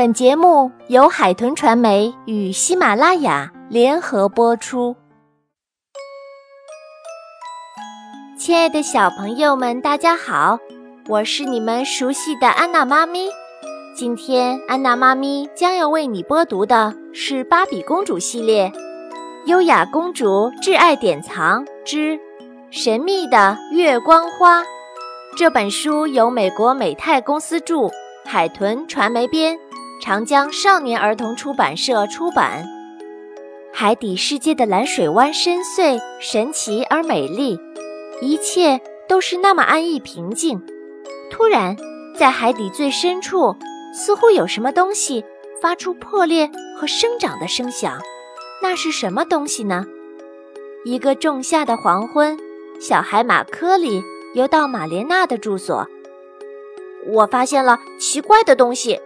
本节目由海豚传媒与喜马拉雅联合播出。亲爱的小朋友们，大家好，我是你们熟悉的安娜妈咪。今天，安娜妈咪将要为你播读的是《芭比公主系列》《优雅公主挚爱典藏之神秘的月光花》这本书由美国美泰公司著，海豚传媒编，长江少年儿童出版社出版。海底世界的蓝水湾深邃、神奇而美丽，一切都是那么安逸平静。突然，在海底最深处。似乎有什么东西发出破裂和生长的声响，那是什么东西呢？一个仲夏的黄昏，小海马科里游到玛莲娜的住所。我发现了奇怪的东西，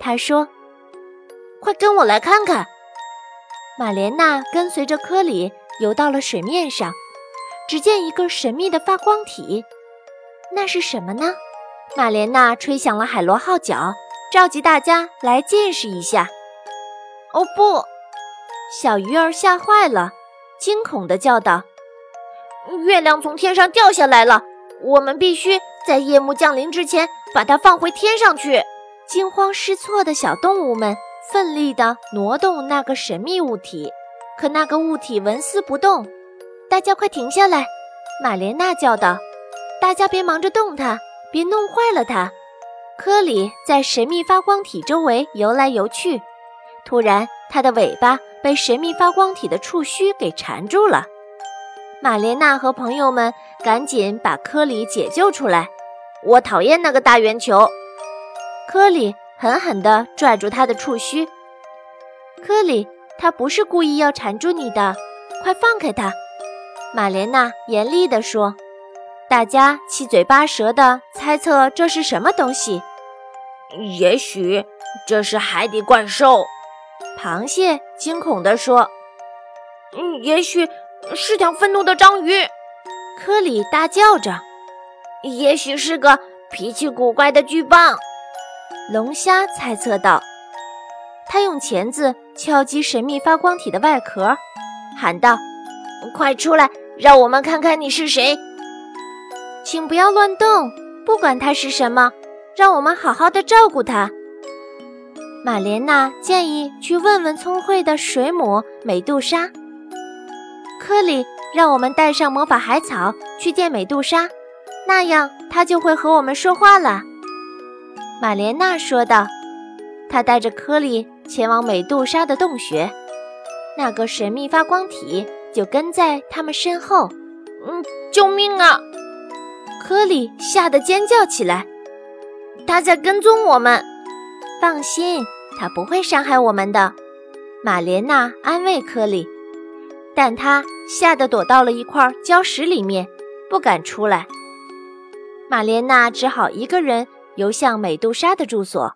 他说：“快跟我来看看。”玛莲娜跟随着科里游到了水面上，只见一个神秘的发光体，那是什么呢？玛莲娜吹响了海螺号角。召集大家来见识一下！哦不，小鱼儿吓坏了，惊恐地叫道：“月亮从天上掉下来了！我们必须在夜幕降临之前把它放回天上去！”惊慌失措的小动物们奋力地挪动那个神秘物体，可那个物体纹丝不动。大家快停下来！玛莲娜叫道：“大家别忙着动它，别弄坏了它。”科里在神秘发光体周围游来游去，突然，它的尾巴被神秘发光体的触须给缠住了。玛莲娜和朋友们赶紧把科里解救出来。我讨厌那个大圆球！科里狠狠地拽住他的触须。科里，他不是故意要缠住你的，快放开他！玛莲娜严厉地说。大家七嘴八舌地猜测这是什么东西。也许这是海底怪兽，螃蟹惊恐地说：“嗯，也许是条愤怒的章鱼。”科里大叫着：“也许是个脾气古怪的巨蚌。”龙虾猜测道：“他用钳子敲击神秘发光体的外壳，喊道：‘快出来，让我们看看你是谁！’请不要乱动，不管它是什么。”让我们好好的照顾它。玛莲娜建议去问问聪慧的水母美杜莎。科里让我们带上魔法海草去见美杜莎，那样她就会和我们说话了。玛莲娜说道。她带着科里前往美杜莎的洞穴，那个神秘发光体就跟在他们身后。嗯，救命啊！科里吓得尖叫起来。他在跟踪我们，放心，他不会伤害我们的。玛莲娜安慰科里，但他吓得躲到了一块礁石里面，不敢出来。玛莲娜只好一个人游向美杜莎的住所。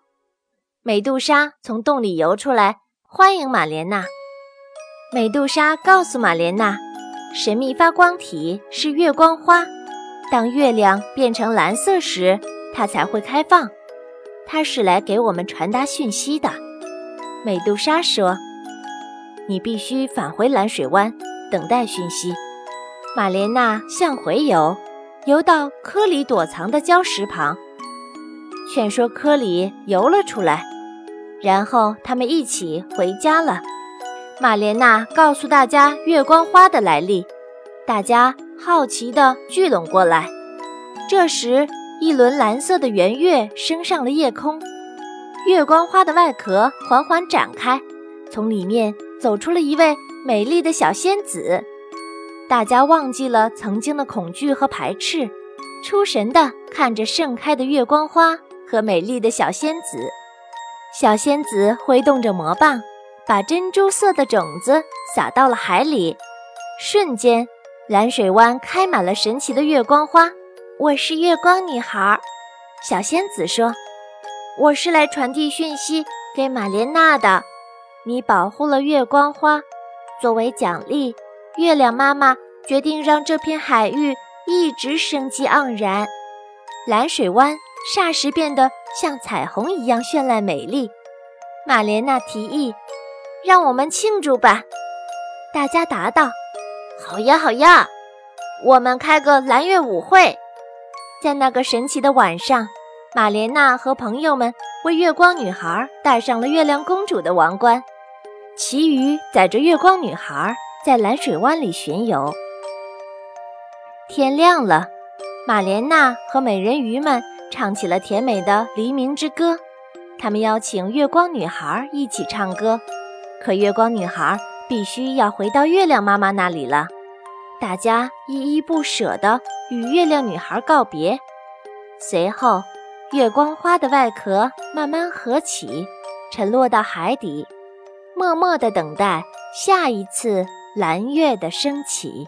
美杜莎从洞里游出来，欢迎玛莲娜。美杜莎告诉玛莲娜，神秘发光体是月光花，当月亮变成蓝色时。它才会开放，它是来给我们传达讯息的。美杜莎说：“你必须返回蓝水湾，等待讯息。”玛莲娜向回游，游到科里躲藏的礁石旁，劝说科里游了出来。然后他们一起回家了。玛莲娜告诉大家月光花的来历，大家好奇地聚拢过来。这时。一轮蓝色的圆月升上了夜空，月光花的外壳缓缓展开，从里面走出了一位美丽的小仙子。大家忘记了曾经的恐惧和排斥，出神地看着盛开的月光花和美丽的小仙子。小仙子挥动着魔棒，把珍珠色的种子撒到了海里，瞬间，蓝水湾开满了神奇的月光花。我是月光女孩，小仙子说：“我是来传递讯息给玛莲娜的。你保护了月光花，作为奖励，月亮妈妈决定让这片海域一直生机盎然。蓝水湾霎时变得像彩虹一样绚烂美丽。玛莲娜提议：“让我们庆祝吧！”大家答道：“好呀，好呀，我们开个蓝月舞会。”在那个神奇的晚上，玛莲娜和朋友们为月光女孩戴上了月亮公主的王冠，其余载着月光女孩在蓝水湾里巡游。天亮了，玛莲娜和美人鱼们唱起了甜美的黎明之歌。他们邀请月光女孩一起唱歌，可月光女孩必须要回到月亮妈妈那里了。大家依依不舍地与月亮女孩告别。随后，月光花的外壳慢慢合起，沉落到海底，默默地等待下一次蓝月的升起。